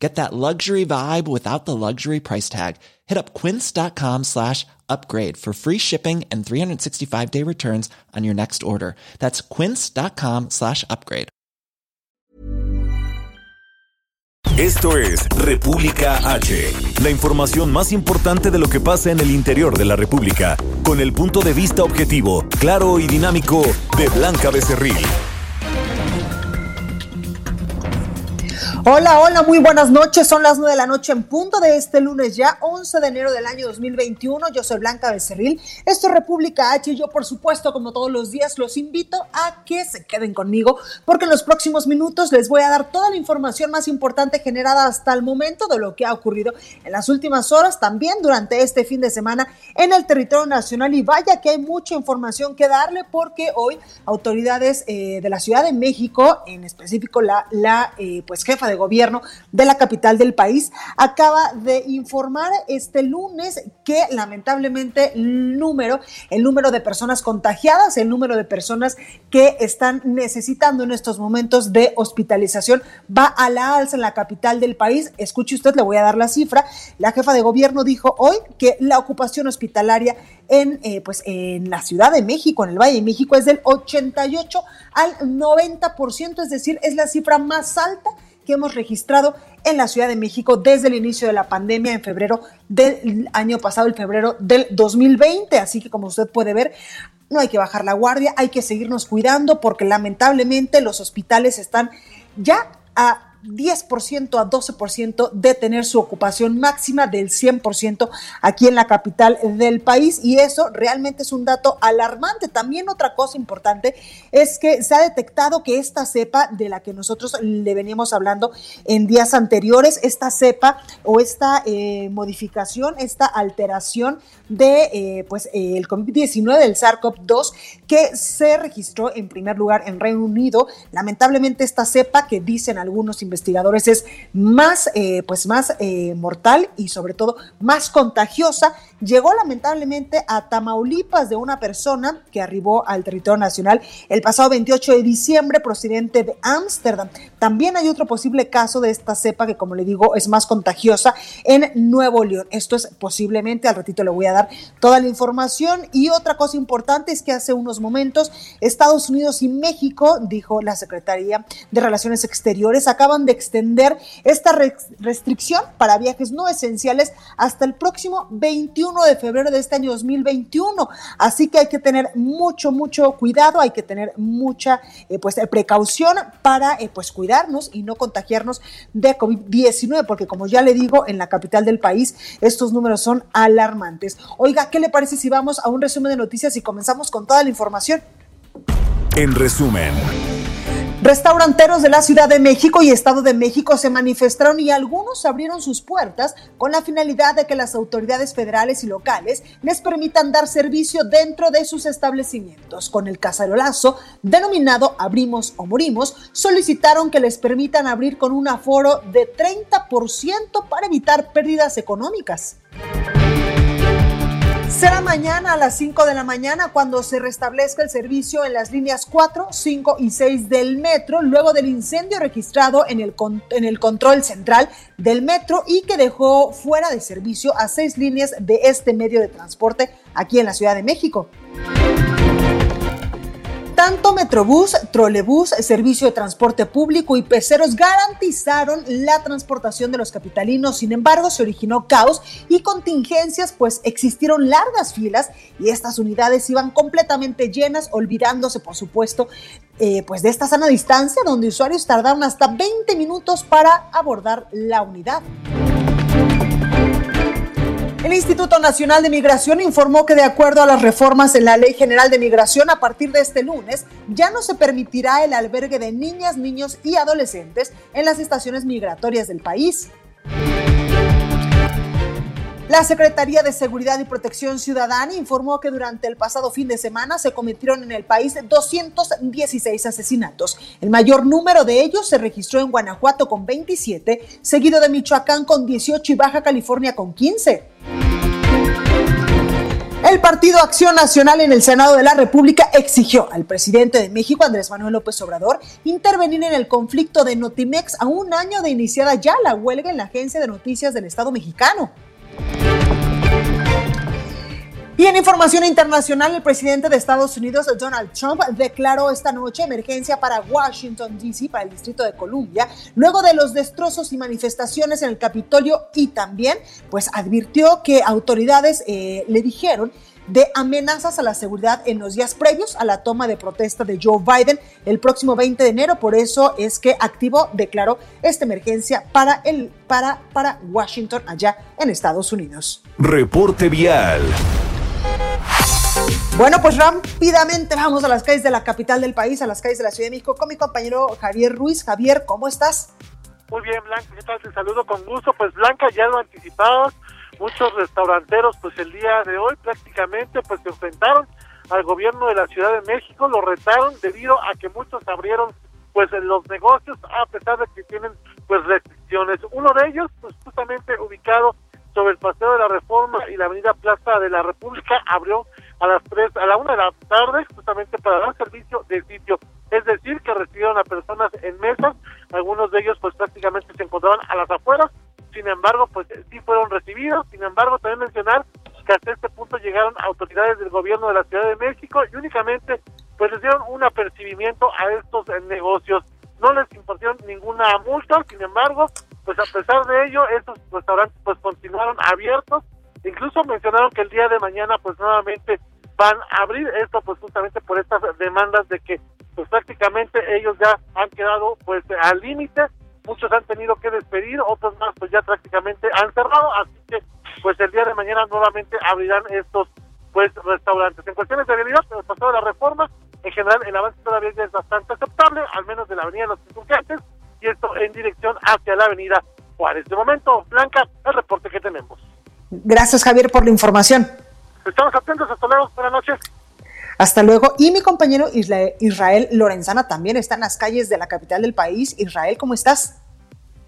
Get that luxury vibe without the luxury price tag. Hit up quince.com slash upgrade for free shipping and 365 day returns on your next order. That's quince.com slash upgrade. Esto es República H, la información más importante de lo que pasa en el interior de la República, con el punto de vista objetivo, claro y dinámico de Blanca Becerril. Hola, hola, muy buenas noches. Son las nueve de la noche en punto de este lunes ya, 11 de enero del año 2021. Yo soy Blanca Becerril. Esto es República H y yo, por supuesto, como todos los días, los invito a que se queden conmigo porque en los próximos minutos les voy a dar toda la información más importante generada hasta el momento de lo que ha ocurrido en las últimas horas, también durante este fin de semana en el territorio nacional. Y vaya que hay mucha información que darle porque hoy autoridades eh, de la Ciudad de México, en específico la, la eh, pues jefa de gobierno de la capital del país, acaba de informar este lunes que lamentablemente el número, el número de personas contagiadas, el número de personas que están necesitando en estos momentos de hospitalización va a la alza en la capital del país. Escuche usted, le voy a dar la cifra. La jefa de gobierno dijo hoy que la ocupación hospitalaria en, eh, pues, en la Ciudad de México, en el Valle de México, es del 88 al 90%, es decir, es la cifra más alta hemos registrado en la Ciudad de México desde el inicio de la pandemia en febrero del año pasado, el febrero del 2020. Así que como usted puede ver, no hay que bajar la guardia, hay que seguirnos cuidando porque lamentablemente los hospitales están ya a 10% a 12% de tener su ocupación máxima del 100% aquí en la capital del país y eso realmente es un dato alarmante. También otra cosa importante es que se ha detectado que esta cepa de la que nosotros le veníamos hablando en días anteriores, esta cepa o esta eh, modificación, esta alteración de eh, pues eh, el COVID-19 del SARS-CoV-2 que se registró en primer lugar en Reino Unido. Lamentablemente esta cepa que dicen algunos investigadores es más, eh, pues más eh, mortal y sobre todo más contagiosa. Llegó lamentablemente a Tamaulipas de una persona que arribó al territorio nacional el pasado 28 de diciembre procedente de Ámsterdam. También hay otro posible caso de esta cepa que, como le digo, es más contagiosa en Nuevo León. Esto es posiblemente, al ratito le voy a dar toda la información. Y otra cosa importante es que hace unos momentos Estados Unidos y México, dijo la Secretaría de Relaciones Exteriores, acaban de extender esta restricción para viajes no esenciales hasta el próximo 21 de febrero de este año 2021. Así que hay que tener mucho, mucho cuidado, hay que tener mucha eh, pues, precaución para eh, pues, cuidarnos y no contagiarnos de COVID-19, porque como ya le digo, en la capital del país estos números son alarmantes. Oiga, ¿qué le parece si vamos a un resumen de noticias y comenzamos con toda la información? En resumen. Restauranteros de la Ciudad de México y Estado de México se manifestaron y algunos abrieron sus puertas con la finalidad de que las autoridades federales y locales les permitan dar servicio dentro de sus establecimientos. Con el cacerolazo denominado Abrimos o Morimos, solicitaron que les permitan abrir con un aforo de 30% para evitar pérdidas económicas. Será mañana a las 5 de la mañana cuando se restablezca el servicio en las líneas 4, 5 y 6 del metro, luego del incendio registrado en el, en el control central del metro y que dejó fuera de servicio a seis líneas de este medio de transporte aquí en la Ciudad de México. Tanto Metrobús, Trolebús, Servicio de Transporte Público y Peceros garantizaron la transportación de los capitalinos. Sin embargo, se originó caos y contingencias, pues existieron largas filas y estas unidades iban completamente llenas, olvidándose, por supuesto, eh, pues de esta sana distancia, donde usuarios tardaron hasta 20 minutos para abordar la unidad. El Instituto Nacional de Migración informó que de acuerdo a las reformas en la Ley General de Migración, a partir de este lunes ya no se permitirá el albergue de niñas, niños y adolescentes en las estaciones migratorias del país. La Secretaría de Seguridad y Protección Ciudadana informó que durante el pasado fin de semana se cometieron en el país 216 asesinatos. El mayor número de ellos se registró en Guanajuato con 27, seguido de Michoacán con 18 y Baja California con 15. El Partido Acción Nacional en el Senado de la República exigió al presidente de México, Andrés Manuel López Obrador, intervenir en el conflicto de Notimex a un año de iniciada ya la huelga en la Agencia de Noticias del Estado mexicano. Y en información internacional, el presidente de Estados Unidos, Donald Trump, declaró esta noche emergencia para Washington, D.C., para el Distrito de Columbia, luego de los destrozos y manifestaciones en el Capitolio y también, pues, advirtió que autoridades eh, le dijeron de amenazas a la seguridad en los días previos a la toma de protesta de Joe Biden el próximo 20 de enero. Por eso es que activó, declaró esta emergencia para, el, para, para Washington allá en Estados Unidos. Reporte vial. Bueno, pues rápidamente vamos a las calles de la capital del país, a las calles de la Ciudad de México, con mi compañero Javier Ruiz. Javier, ¿cómo estás? Muy bien, Blanca, ¿qué tal? Te saludo con gusto. Pues Blanca, ya lo anticipado, muchos restauranteros, pues el día de hoy prácticamente, pues se enfrentaron al gobierno de la Ciudad de México, lo retaron debido a que muchos abrieron pues los negocios a pesar de que tienen pues restricciones. Uno de ellos, pues justamente ubicado sobre el Paseo de la Reforma y la Avenida Plaza de la República, abrió a las 3, a la 1 de la tarde, justamente para dar servicio de sitio. Es decir, que recibieron a personas en mesas, algunos de ellos pues prácticamente se encontraban a las afueras, sin embargo, pues sí fueron recibidos, sin embargo, también mencionar que hasta este punto llegaron autoridades del gobierno de la Ciudad de México y únicamente pues les dieron un apercibimiento a estos negocios. No les impusieron ninguna multa, sin embargo, pues a pesar de ello, estos restaurantes pues continuaron abiertos, incluso mencionaron que el día de mañana pues nuevamente van a abrir. Esto pues justamente por estas demandas de que pues prácticamente ellos ya han quedado pues al límite, muchos han tenido que despedir, otros más pues ya prácticamente han cerrado, así que pues el día de mañana nuevamente abrirán estos pues restaurantes. En cuestiones de realidad, el pasado la reforma, en general el avance todavía es bastante aceptable, al menos de la avenida de los insurgentes, y esto en dirección hacia la avenida Juárez. De momento, Blanca, el reporte que tenemos. Gracias, Javier, por la información. Estamos atentos, hasta luego, buenas noches. Hasta luego. Y mi compañero Israel Lorenzana también está en las calles de la capital del país. Israel, ¿cómo estás?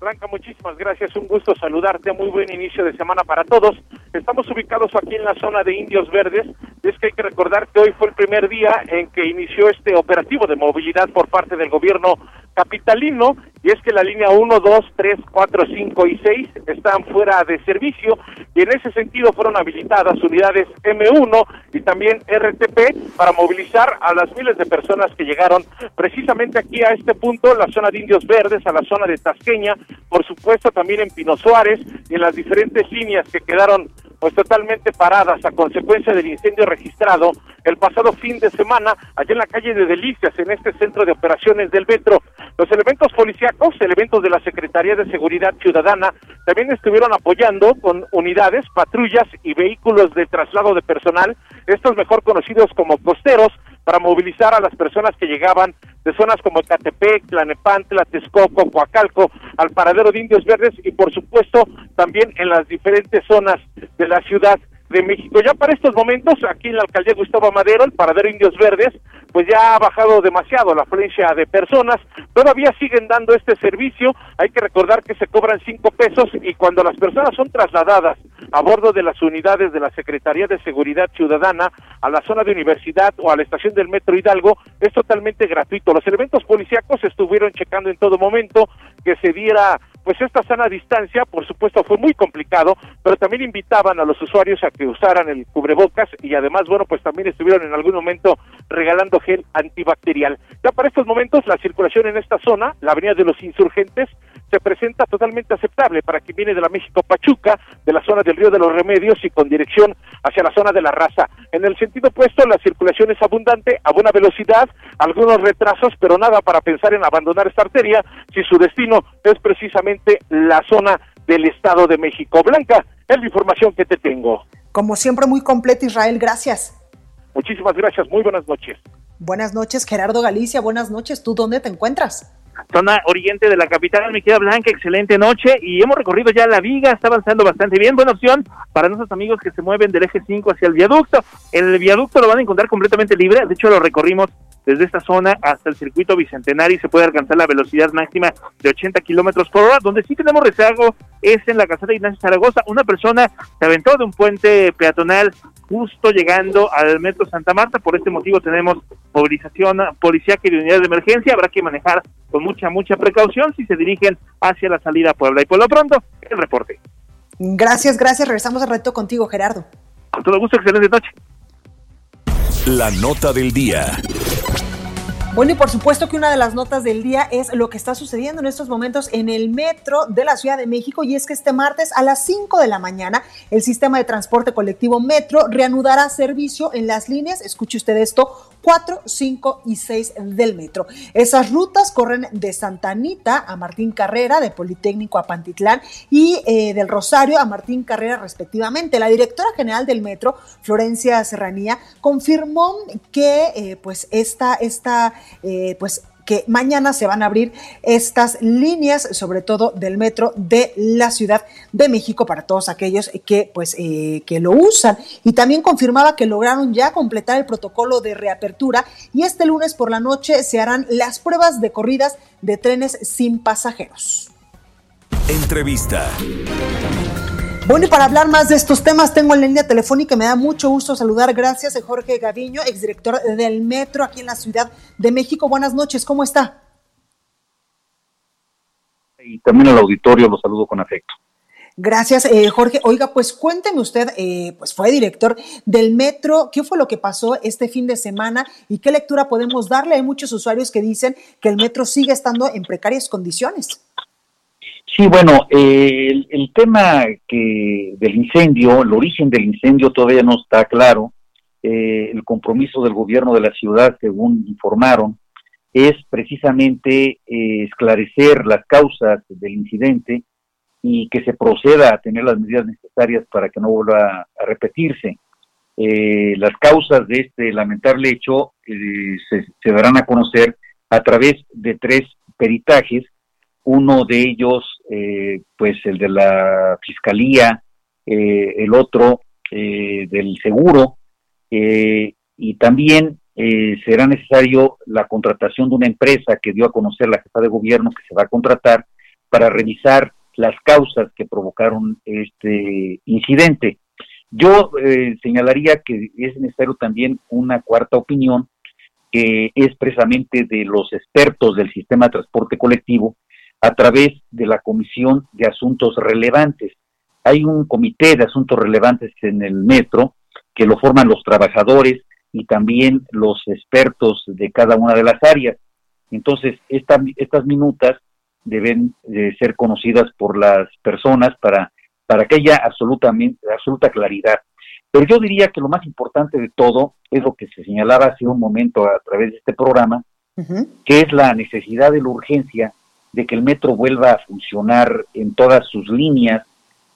Blanca, muchísimas gracias. Un gusto saludarte. Muy buen inicio de semana para todos. Estamos ubicados aquí en la zona de Indios Verdes. Es que hay que recordar que hoy fue el primer día en que inició este operativo de movilidad por parte del gobierno capitalino y es que la línea 1, 2, 3, 4, 5 y 6 están fuera de servicio y en ese sentido fueron habilitadas unidades M1 y también RTP para movilizar a las miles de personas que llegaron precisamente aquí a este punto, la zona de Indios Verdes, a la zona de Tasqueña, por supuesto también en Pino Suárez y en las diferentes líneas que quedaron pues totalmente paradas a consecuencia del incendio registrado el pasado fin de semana allá en la calle de Delicias, en este centro de operaciones del Metro. Los elementos policíacos, elementos de la Secretaría de Seguridad Ciudadana, también estuvieron apoyando con unidades, patrullas y vehículos de traslado de personal, estos mejor conocidos como costeros, para movilizar a las personas que llegaban de zonas como Ecatepec, Tlanepantla, Texcoco, Coacalco, al paradero de Indios Verdes y por supuesto también en las diferentes zonas de la ciudad de México. Ya para estos momentos, aquí en la alcaldía Gustavo Madero, el paradero Indios Verdes, pues ya ha bajado demasiado la afluencia de personas. Todavía siguen dando este servicio. Hay que recordar que se cobran cinco pesos y cuando las personas son trasladadas a bordo de las unidades de la Secretaría de Seguridad Ciudadana a la zona de universidad o a la estación del Metro Hidalgo, es totalmente gratuito. Los elementos policíacos estuvieron checando en todo momento que se diera pues esta sana distancia, por supuesto, fue muy complicado, pero también invitaban a los usuarios a que usaran el cubrebocas y además, bueno, pues también estuvieron en algún momento regalando gel antibacterial. Ya para estos momentos, la circulación en esta zona, la avenida de los insurgentes, se presenta totalmente aceptable para quien viene de la México Pachuca, de la zona del Río de los Remedios y con dirección hacia la zona de la raza. En el sentido opuesto, la circulación es abundante, a buena velocidad, algunos retrasos, pero nada para pensar en abandonar esta arteria si su destino es precisamente la zona del Estado de México. Blanca, es la información que te tengo. Como siempre, muy completo, Israel, gracias. Muchísimas gracias, muy buenas noches. Buenas noches, Gerardo Galicia, buenas noches. ¿Tú dónde te encuentras? Zona oriente de la capital. Me queda Blanca, excelente noche y hemos recorrido ya la viga, está avanzando bastante bien. Buena opción para nuestros amigos que se mueven del eje 5 hacia el viaducto. El viaducto lo van a encontrar completamente libre, de hecho lo recorrimos desde esta zona hasta el circuito bicentenario y se puede alcanzar la velocidad máxima de 80 kilómetros por hora. Donde sí tenemos rezago es en la caseta Ignacio Zaragoza. Una persona se aventó de un puente peatonal justo llegando al metro Santa Marta. Por este motivo tenemos movilización policíaca y de unidad de emergencia. Habrá que manejar con mucha, mucha precaución si se dirigen hacia la salida a Puebla. Y por lo pronto, el reporte. Gracias, gracias. Regresamos al reto contigo, Gerardo. Con todo gusto, excelente noche. La nota del día. Bueno, y por supuesto que una de las notas del día es lo que está sucediendo en estos momentos en el metro de la Ciudad de México y es que este martes a las 5 de la mañana el sistema de transporte colectivo Metro reanudará servicio en las líneas, escuche usted esto, 4, 5 y 6 del metro. Esas rutas corren de Santa Anita a Martín Carrera, de Politécnico a Pantitlán y eh, del Rosario a Martín Carrera respectivamente. La directora general del metro, Florencia Serranía, confirmó que eh, pues esta, esta eh, pues que mañana se van a abrir estas líneas, sobre todo del metro de la Ciudad de México para todos aquellos que pues eh, que lo usan. Y también confirmaba que lograron ya completar el protocolo de reapertura y este lunes por la noche se harán las pruebas de corridas de trenes sin pasajeros. Entrevista. Bueno, y para hablar más de estos temas, tengo en línea telefónica, me da mucho gusto saludar, gracias, a Jorge Gaviño, exdirector del Metro aquí en la Ciudad de México. Buenas noches, ¿cómo está? Y también al auditorio lo saludo con afecto. Gracias, eh, Jorge. Oiga, pues cuénteme usted, eh, pues fue director del Metro, ¿qué fue lo que pasó este fin de semana y qué lectura podemos darle? Hay muchos usuarios que dicen que el Metro sigue estando en precarias condiciones. Sí, bueno, eh, el, tema que del incendio, el origen del incendio todavía no está claro. Eh, el compromiso del gobierno de la ciudad, según informaron, es precisamente eh, esclarecer las causas del incidente y que se proceda a tener las medidas necesarias para que no vuelva a repetirse. las causas de este lamentable hecho se, se darán a conocer a través de tres peritajes uno de ellos, eh, pues el de la Fiscalía, eh, el otro eh, del seguro, y también será necesario la contratación de una empresa que dio a conocer la jefa de gobierno que se va a contratar para revisar las causas que provocaron este incidente. Yo señalaría que es necesario también una cuarta opinión, que es precisamente de los expertos del sistema de transporte colectivo, a través de la Comisión de Asuntos Relevantes. Hay un comité de asuntos relevantes en el metro que lo forman los trabajadores y también los expertos de cada una de las áreas. Entonces, estas minutas deben de ser conocidas por las personas para, para que haya absolutamente, absoluta claridad. Pero yo diría que lo más importante de todo es lo que se señalaba hace un momento a través de este programa, que es la necesidad de la urgencia de que el metro vuelva a funcionar en todas sus líneas,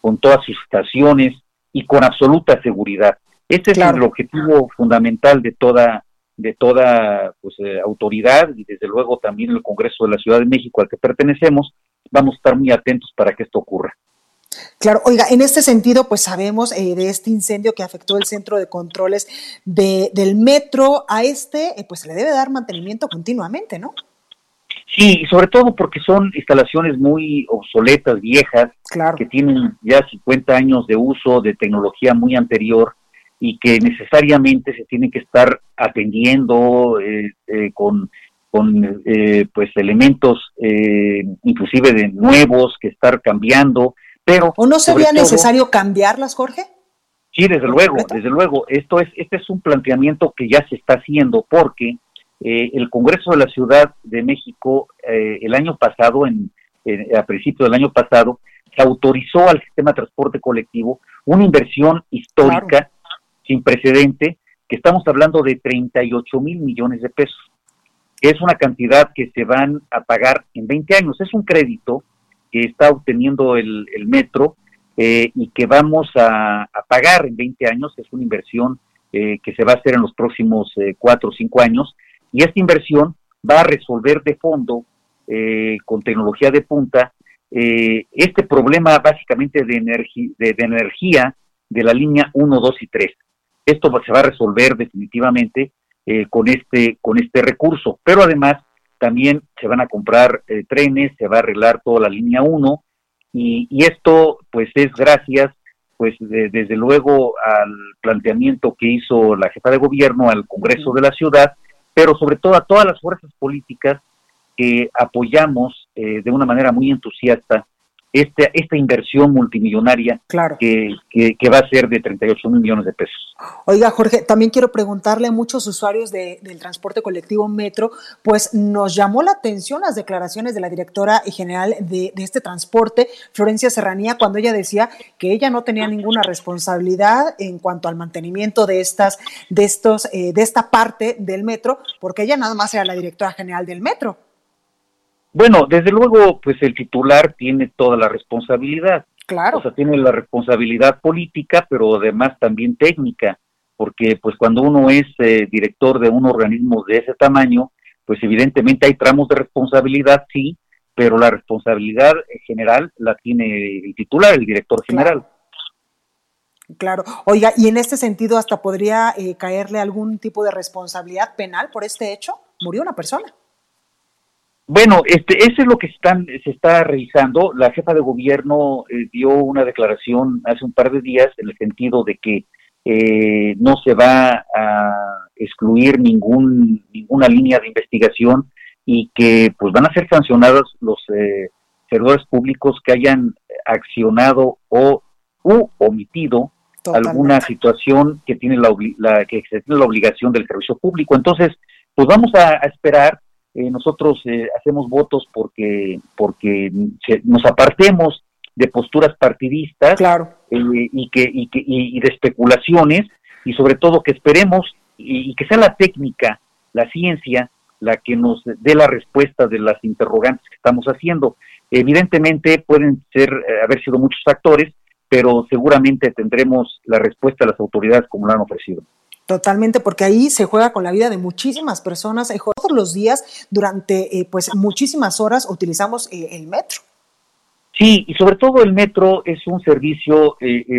con todas sus estaciones y con absoluta seguridad. Este es el objetivo fundamental de toda de toda pues, eh, autoridad y desde luego también el Congreso de la Ciudad de México al que pertenecemos, vamos a estar muy atentos para que esto ocurra. Claro, oiga, en este sentido, pues sabemos eh, de este incendio que afectó el centro de controles de, del metro. A este, eh, pues se le debe dar mantenimiento continuamente, ¿no? Sí, sobre todo porque son instalaciones muy obsoletas, viejas, que tienen ya 50 años de uso de tecnología muy anterior y que necesariamente se tienen que estar atendiendo eh, eh, con, con eh, pues elementos inclusive de nuevos que estar cambiando, pero ¿O no sería necesario cambiarlas, Jorge? Sí, desde luego, desde luego. Esto es este es un planteamiento que ya se está haciendo porque eh, el Congreso de la Ciudad de México eh, el año pasado, en, a principios del año pasado, se autorizó al sistema de transporte colectivo una inversión histórica sin precedente, que estamos hablando de 38 mil millones de pesos, que es una cantidad que se van a pagar en 20 años. Es un crédito que está obteniendo el, metro eh, y que vamos a, pagar en 20 años. Es una inversión que se va a hacer en los próximos cuatro o cinco años y esta inversión va a resolver de fondo eh, con tecnología de punta, eh, este problema básicamente de, de, energía de la línea 1, 2 y 3. Esto se va a resolver definitivamente eh, con, este, con este recurso, pero además también se van a comprar trenes, se va a arreglar toda la línea 1 y, y esto pues es gracias pues desde luego al planteamiento que hizo la jefa de gobierno al Congreso de la ciudad, pero sobre todo a todas las fuerzas políticas que apoyamos eh, de una manera muy entusiasta este, esta inversión multimillonaria que, que, va a ser de 38 mil millones de pesos. Oiga, Jorge, también quiero preguntarle a muchos usuarios del transporte colectivo Metro, pues nos llamó la atención las declaraciones de la directora general de, este transporte, Florencia Serranía, cuando ella decía que ella no tenía ninguna responsabilidad en cuanto al mantenimiento de estas, de estos, eh, de esta parte del metro, porque ella nada más era la directora general del metro. Bueno, desde luego, pues el titular tiene toda la responsabilidad. Claro. O sea, tiene la responsabilidad política, pero además también técnica, porque pues cuando uno es eh, director de un organismo de ese tamaño, pues evidentemente hay tramos de responsabilidad, sí, pero la responsabilidad general la tiene el titular, el director general. Claro. Oiga, y en este sentido hasta podría eh, caerle algún tipo de responsabilidad penal por este hecho. Murió una persona. Bueno, este, eso es lo que están, se está revisando. La jefa de gobierno eh, dio una declaración hace un par de días en el sentido de que eh, no se va a excluir ningún, ninguna línea de investigación y que pues van a ser sancionados los eh, servidores públicos que hayan accionado o u omitido alguna situación que tiene la, la, que tiene la obligación del servicio público. Entonces, pues vamos a esperar eh, nosotros eh, hacemos votos porque, porque nos apartemos de posturas partidistas claro. Eh, y, que, y, que, y, de especulaciones y sobre todo que esperemos y, que sea la técnica, la ciencia, la que nos dé la respuesta de las interrogantes que estamos haciendo. Evidentemente pueden ser haber sido muchos factores, pero seguramente tendremos la respuesta de las autoridades como la han ofrecido. Totalmente, porque ahí se juega con la vida de muchísimas personas. Eh, todos los días, durante eh, pues muchísimas horas, utilizamos eh, el metro. Sí, y sobre todo el metro es un servicio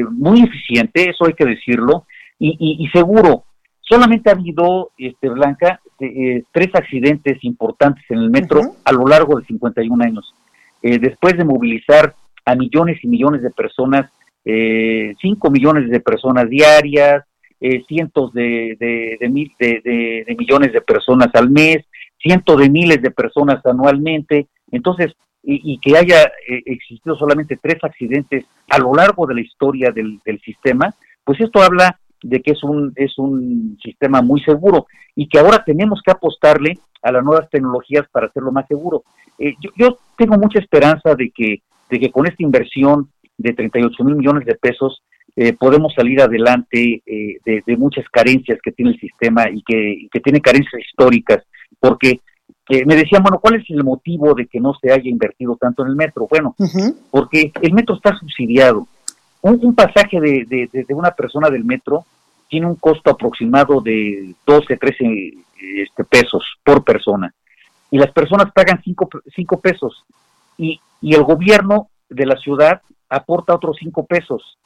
muy eficiente, eso hay que decirlo, y, seguro. Solamente ha habido, este, Blanca, tres accidentes importantes en el metro a lo largo de 51 años. después de movilizar a millones y millones de personas, 5 millones de personas diarias, eh, cientos de, de, de, millones de personas al mes, cientos de miles de personas anualmente. Entonces, y, que haya eh, existido solamente tres accidentes a lo largo de la historia del, sistema, pues esto habla de que es un, es un sistema muy seguro y que ahora tenemos que apostarle a las nuevas tecnologías para hacerlo más seguro. Eh, yo, yo, tengo mucha esperanza de que, de que con esta inversión de 38 mil millones de pesos eh, podemos salir adelante eh, de, muchas carencias que tiene el sistema y que, tiene carencias históricas, porque eh, me decían, bueno, ¿cuál es el motivo de que no se haya invertido tanto en el metro? Bueno, porque el metro está subsidiado. Un, pasaje de, de, una persona del metro tiene un costo aproximado de 12, 13 este, pesos por persona. Y las personas pagan 5, cinco pesos. Y, y el gobierno de la ciudad aporta otros 5 pesos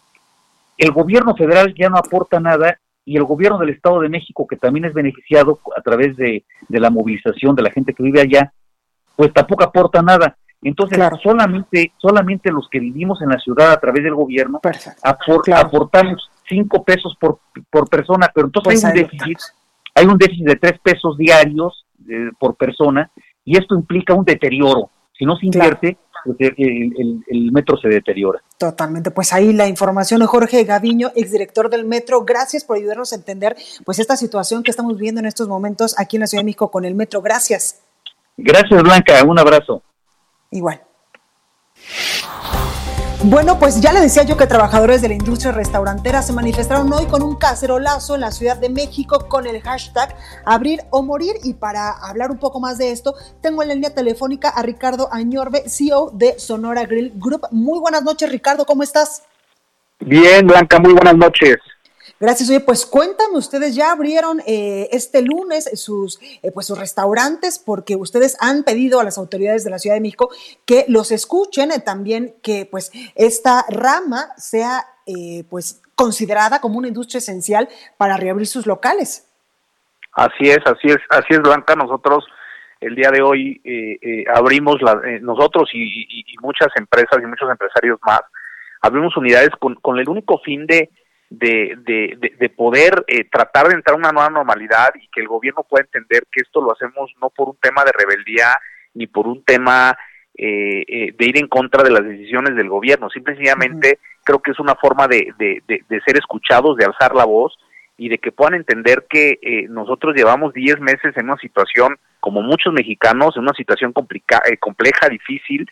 el gobierno federal ya no aporta nada y el gobierno del Estado de México, que también es beneficiado a través de, la movilización de la gente que vive allá, pues tampoco aporta nada. Entonces, solamente, solamente los que vivimos en la ciudad a través del gobierno aportamos cinco pesos por, por persona, pero entonces hay un déficit, hay un déficit de tres pesos diarios eh, por persona y esto implica un deterioro. Si no se invierte, pues, el, metro se deteriora. Totalmente, pues ahí la información Jorge Gaviño, exdirector del metro. Gracias por ayudarnos a entender pues esta situación que estamos viendo en estos momentos aquí en la Ciudad de México con el metro. Gracias. Gracias, Blanca. Un abrazo. Igual. Bueno, pues ya le decía yo que trabajadores de la industria restaurantera se manifestaron hoy con un cacerolazo en la Ciudad de México con el hashtag abrir o morir. Y para hablar un poco más de esto, tengo en la línea telefónica a Ricardo Añorbe, CEO de Sonora Grill Group. Muy buenas noches, Ricardo, ¿cómo estás? Bien, Blanca, muy buenas noches. Gracias. Oye, pues cuéntame, ustedes ya abrieron eh, este lunes sus, eh, pues sus restaurantes porque ustedes han pedido a las autoridades de la Ciudad de México que los escuchen, eh, también que pues esta rama sea pues considerada como una industria esencial para reabrir sus locales. Así es, así es, así es Blanca. Nosotros el día de hoy abrimos la, nosotros y, muchas empresas y muchos empresarios más abrimos unidades con, con el único fin de de, de, de, poder eh, tratar de entrar a una nueva normalidad y que el gobierno pueda entender que esto lo hacemos no por un tema de rebeldía ni por un tema eh, eh, de ir en contra de las decisiones del gobierno. Simplemente creo que es una forma de, de, de, ser escuchados, de alzar la voz y de que puedan entender que nosotros llevamos 10 meses en una situación, como muchos mexicanos, en una situación complica compleja, difícil,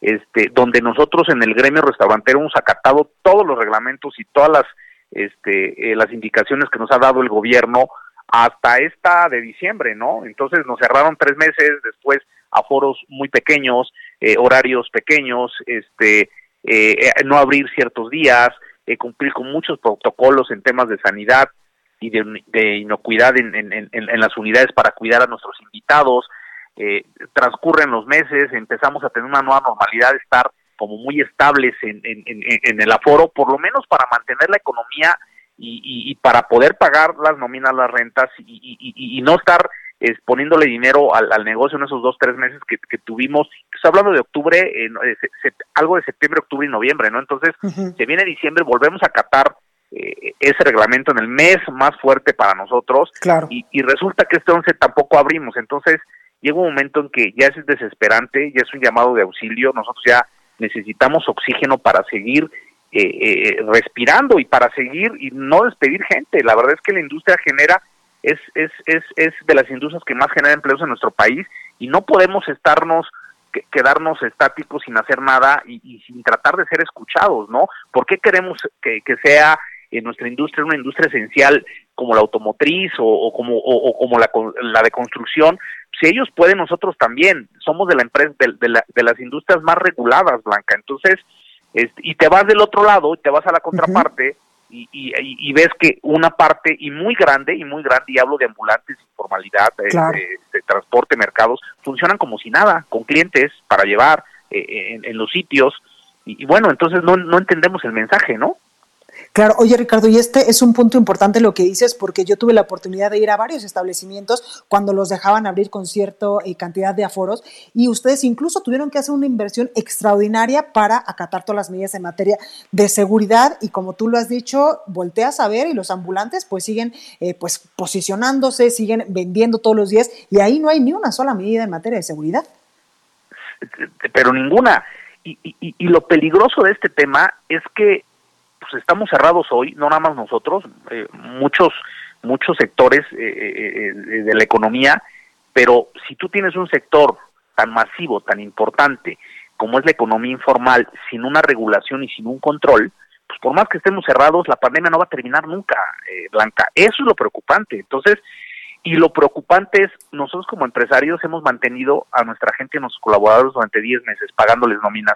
este, donde nosotros en el gremio restaurantero hemos acatado todos los reglamentos y todas las este, eh, las indicaciones que nos ha dado el gobierno hasta esta de diciembre, ¿no? Entonces nos cerraron tres meses, después a foros muy pequeños, eh, horarios pequeños, este, eh, no abrir ciertos días, cumplir con muchos protocolos en temas de sanidad y de, inocuidad en, en, en, las unidades para cuidar a nuestros invitados. transcurren los meses, empezamos a tener una nueva normalidad, estar como muy estables en, en, el aforo, por lo menos para mantener la economía y, para poder pagar las nóminas, las rentas y, no estar poniéndole dinero al, negocio en esos dos, tres meses que, tuvimos. Estoy hablando de octubre, eh, algo de septiembre, octubre y noviembre, ¿no? Entonces, se viene diciembre, volvemos a acatar eh, ese reglamento en el mes más fuerte para nosotros. Claro. Y, resulta que este 11 tampoco abrimos. Entonces, llega un momento en que ya es desesperante, ya es un llamado de auxilio. Nosotros ya necesitamos oxígeno para seguir eh, eh, respirando y para seguir y no despedir gente. La verdad es que la industria genera, es, es, es, es de las industrias que más genera empleos en nuestro país y no podemos estarnos quedarnos estáticos sin hacer nada y, sin tratar de ser escuchados, ¿no? ¿Por qué queremos que, que sea en nuestra industria una industria esencial como la automotriz o, como o, como la, la de construcción si ellos pueden, nosotros también. Somos de la empresa, de, la, de las industrias más reguladas, Blanca. Entonces, este, y te vas del otro lado, te vas a la contraparte y, y, ves que una parte, y muy grande, y muy grande, y hablo de ambulantes, informalidad, de, transporte, mercados, funcionan como si nada, con clientes para llevar eh, en, los sitios. Y, y, bueno, entonces no, no entendemos el mensaje, ¿no? Claro, oye Ricardo, y este es un punto importante lo que dices, porque yo tuve la oportunidad de ir a varios establecimientos cuando los dejaban abrir con cierta eh, cantidad de aforos y ustedes incluso tuvieron que hacer una inversión extraordinaria para acatar todas las medidas en materia de seguridad y como tú lo has dicho, volteas a ver y los ambulantes pues siguen eh, pues posicionándose, siguen vendiendo todos los días y ahí no hay ni una sola medida en materia de seguridad. Pero ninguna. y, y lo peligroso de este tema es que pues estamos cerrados hoy, no nada más nosotros, eh, muchos muchos sectores eh, eh, de la economía, pero si tú tienes un sector tan masivo, tan importante como es la economía informal, sin una regulación y sin un control, pues por más que estemos cerrados, la pandemia no va a terminar nunca, Blanca. Eso es lo preocupante. Entonces, y lo preocupante es, nosotros como empresarios hemos mantenido a nuestra gente, a nuestros colaboradores durante 10 meses, pagándoles nóminas,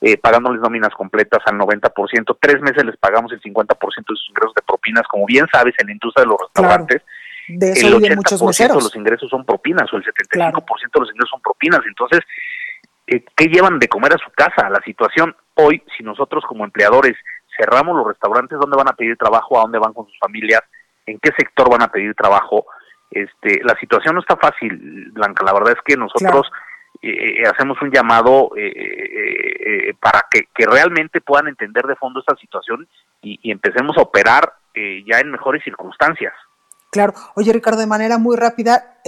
eh, pagándoles nóminas completas al 90%, tres meses les pagamos el 50% de sus ingresos de propinas, como bien sabes, en la industria de los restaurantes, de el 80% de los ingresos son propinas o el 75% de los ingresos son propinas, entonces, eh, ¿qué llevan de comer a su casa? La situación hoy, si nosotros como empleadores cerramos los restaurantes, ¿dónde van a pedir trabajo? ¿A dónde van con sus familias? ¿En qué sector van a pedir trabajo? Este, la situación no está fácil, Blanca. La verdad es que nosotros eh, hacemos un llamado eh, eh, para que, realmente puedan entender de fondo esta situación y, empecemos a operar ya en mejores circunstancias. Claro. Oye, Ricardo, de manera muy rápida,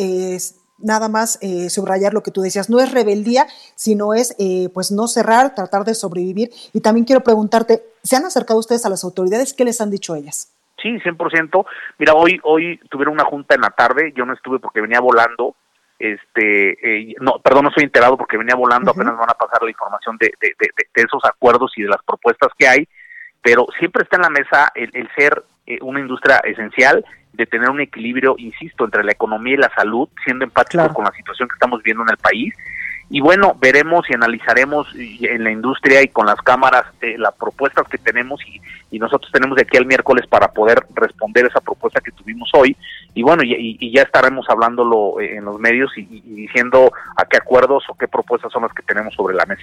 nada más subrayar lo que tú decías, no es rebeldía, sino es pues no cerrar, tratar de sobrevivir. Y también quiero preguntarte, ¿se han acercado ustedes a las autoridades? ¿Qué les han dicho ellas? Sí, 100%. Mira, hoy hoy tuvieron una junta en la tarde, yo no estuve porque venía volando, este eh, no perdón no estoy enterado porque venía volando apenas van a pasar la información de, de, esos acuerdos y de las propuestas que hay pero siempre está en la mesa el, ser eh, una industria esencial de tener un equilibrio insisto entre la economía y la salud siendo empáticos con la situación que estamos viviendo en el país y bueno, veremos y analizaremos en la industria y con las cámaras eh, las propuestas que tenemos y, nosotros tenemos de aquí al miércoles para poder responder esa propuesta que tuvimos hoy y bueno, y, ya estaremos hablándolo en los medios y, y diciendo a qué acuerdos o qué propuestas son las que tenemos sobre la mesa.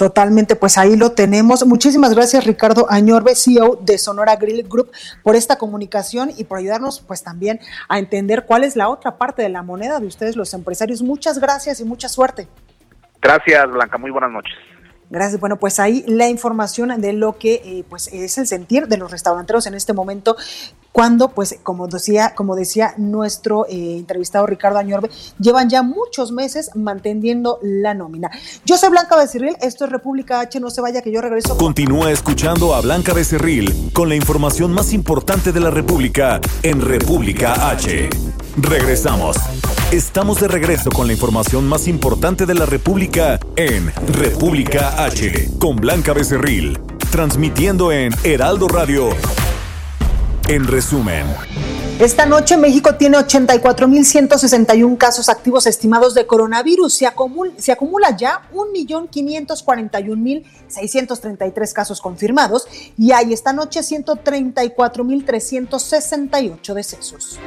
Totalmente, pues ahí lo tenemos. Muchísimas gracias Ricardo Añorbe, CEO de Sonora Grill Group, por esta comunicación y por ayudarnos pues también a entender cuál es la otra parte de la moneda de ustedes los empresarios. Muchas gracias y mucha suerte. Gracias Blanca, muy buenas noches. Gracias. Bueno, pues ahí la información de lo que eh, pues es el sentir de los restauranteros en este momento cuando, pues, como decía, como decía nuestro eh, entrevistado Ricardo Añorbe, llevan ya muchos meses manteniendo la nómina. Yo soy Blanca Becerril, esto es República H, no se vaya que yo regreso. Continúa escuchando a Blanca Becerril con la información más importante de la República en República H. Regresamos. Estamos de regreso con la información más importante de la República en República H con Blanca Becerril, transmitiendo en Heraldo Radio en resumen. Esta noche México tiene 84.161 casos activos estimados de coronavirus. Se acumula, se acumula ya 1.541.633 casos confirmados y hay esta noche 134.368 decesos.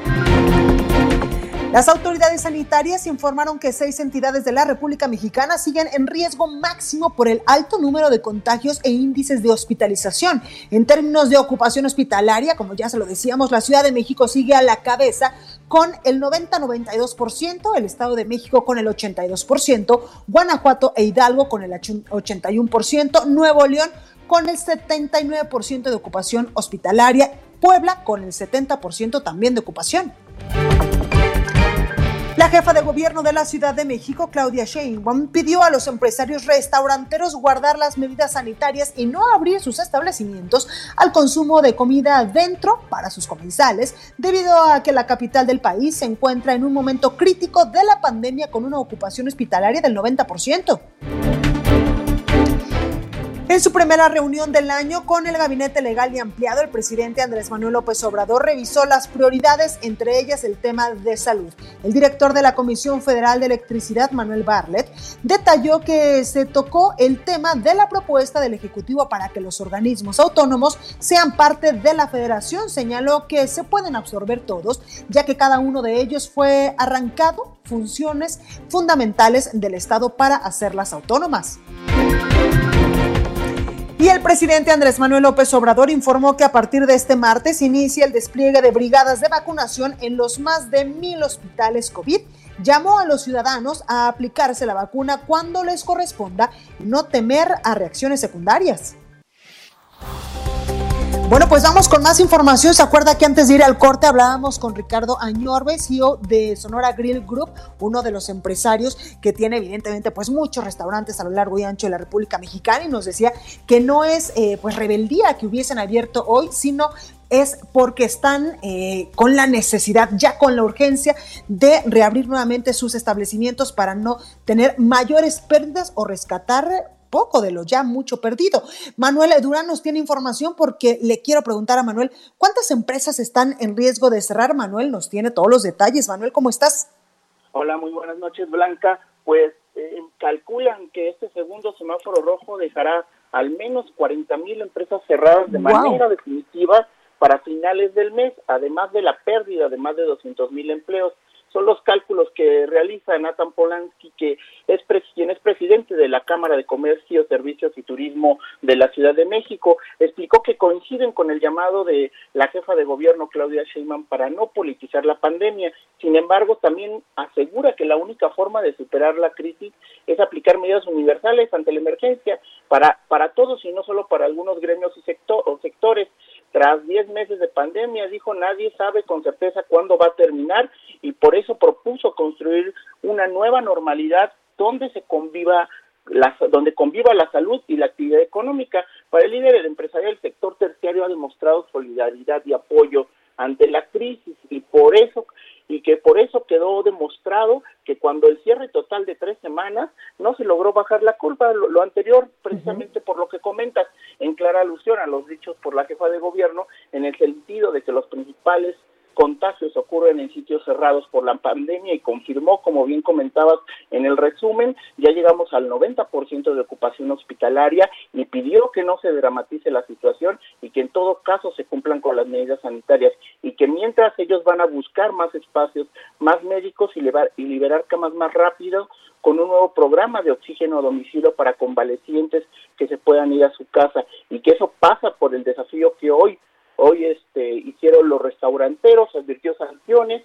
Las autoridades sanitarias informaron que seis entidades de la República Mexicana siguen en riesgo máximo por el alto número de contagios e índices de hospitalización. En términos de ocupación hospitalaria, como ya se lo decíamos, la Ciudad de México sigue a la cabeza con el 90-92%, el Estado de México con el 82%, Guanajuato e Hidalgo con el 81%, Nuevo León con el 79% de ocupación hospitalaria, Puebla con el 70% también de ocupación. La jefa de gobierno de la Ciudad de México, Claudia Sheinbaum, pidió a los empresarios restauranteros guardar las medidas sanitarias y no abrir sus establecimientos al consumo de comida dentro para sus comensales, debido a que la capital del país se encuentra en un momento crítico de la pandemia con una ocupación hospitalaria del 90%. En su primera reunión del año con el gabinete legal y ampliado, el presidente Andrés Manuel López Obrador revisó las prioridades, entre ellas el tema de salud. El director de la Comisión Federal de Electricidad, Manuel Barlet, detalló que se tocó el tema de la propuesta del Ejecutivo para que los organismos autónomos sean parte de la federación. Señaló que se pueden absorber todos, ya que cada uno de ellos fue arrancado funciones fundamentales del Estado para hacerlas autónomas. Y el presidente Andrés Manuel López Obrador informó que a partir de este martes inicia el despliegue de brigadas de vacunación en los más de mil hospitales COVID. Llamó a los ciudadanos a aplicarse la vacuna cuando les corresponda y no temer a reacciones secundarias. Bueno, pues vamos con más información. ¿Se acuerda que antes de ir al corte hablábamos con Ricardo Añorbe, CEO de Sonora Grill Group, uno de los empresarios que tiene evidentemente pues muchos restaurantes a lo largo y ancho de la República Mexicana y nos decía que no es eh, pues rebeldía que hubiesen abierto hoy, sino es porque están eh, con la necesidad, ya con la urgencia de reabrir nuevamente sus establecimientos para no tener mayores pérdidas o rescatar poco de lo ya mucho perdido. Manuel Durán nos tiene información porque le quiero preguntar a Manuel, ¿cuántas empresas están en riesgo de cerrar? Manuel nos tiene todos los detalles. Manuel, ¿cómo estás? Hola, muy buenas noches, Blanca. Pues eh, calculan que este segundo semáforo rojo dejará al menos 40 mil empresas cerradas de manera definitiva para finales del mes, además de la pérdida de más de 200 mil empleos son los cálculos que realiza Nathan Polanski, que es quien es presidente de la Cámara de Comercio, Servicios y Turismo de la Ciudad de México. Explicó que coinciden con el llamado de la jefa de gobierno Claudia Sheinbaum para no politizar la pandemia. Sin embargo, también asegura que la única forma de superar la crisis es aplicar medidas universales ante la emergencia para para todos y no solo para algunos gremios y sector, o sectores. Tras 10 meses de pandemia, dijo, nadie sabe con certeza cuándo va a terminar y por eso propuso construir una nueva normalidad donde se conviva la, donde conviva la salud y la actividad económica. Para el líder el empresarial, el sector terciario ha demostrado solidaridad y apoyo ante la crisis y por eso y que por eso quedó demostrado que cuando el cierre total de tres semanas no se logró bajar la curva, lo, anterior precisamente por lo que comentas, en clara alusión a los dichos por la jefa de gobierno, en el sentido de que los principales contagios ocurren en sitios cerrados por la pandemia y confirmó, como bien comentabas en el resumen, ya llegamos al 90% de ocupación hospitalaria y pidió que no se dramatice la situación y que en todo caso se cumplan con las medidas sanitarias y que mientras ellos van a buscar más espacios, más médicos y liberar, y liberar camas más rápido con un nuevo programa de oxígeno a domicilio para convalecientes que se puedan ir a su casa y que eso pasa por el desafío que hoy Hoy este, hicieron los restauranteros, advirtió sanciones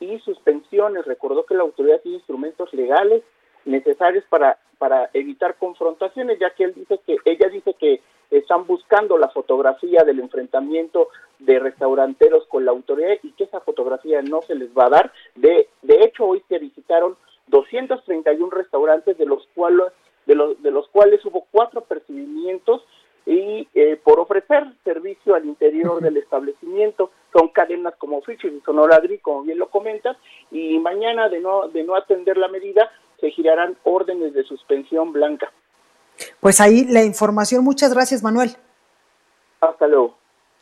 y suspensiones. Recordó que la autoridad tiene instrumentos legales necesarios para, para evitar confrontaciones, ya que él dice que, ella dice que están buscando la fotografía del enfrentamiento de restauranteros con la autoridad y que esa fotografía no se les va a dar. De, de hecho, hoy se visitaron 231 restaurantes, de los cuales, de los, de los cuales hubo cuatro percibimientos y eh, por ofrecer servicio al interior del establecimiento. Son cadenas como Fisher y Sonoradri, como bien lo comentas, y mañana de no, de no atender la medida se girarán órdenes de suspensión blanca. Pues ahí la información. Muchas gracias, Manuel. Hasta luego.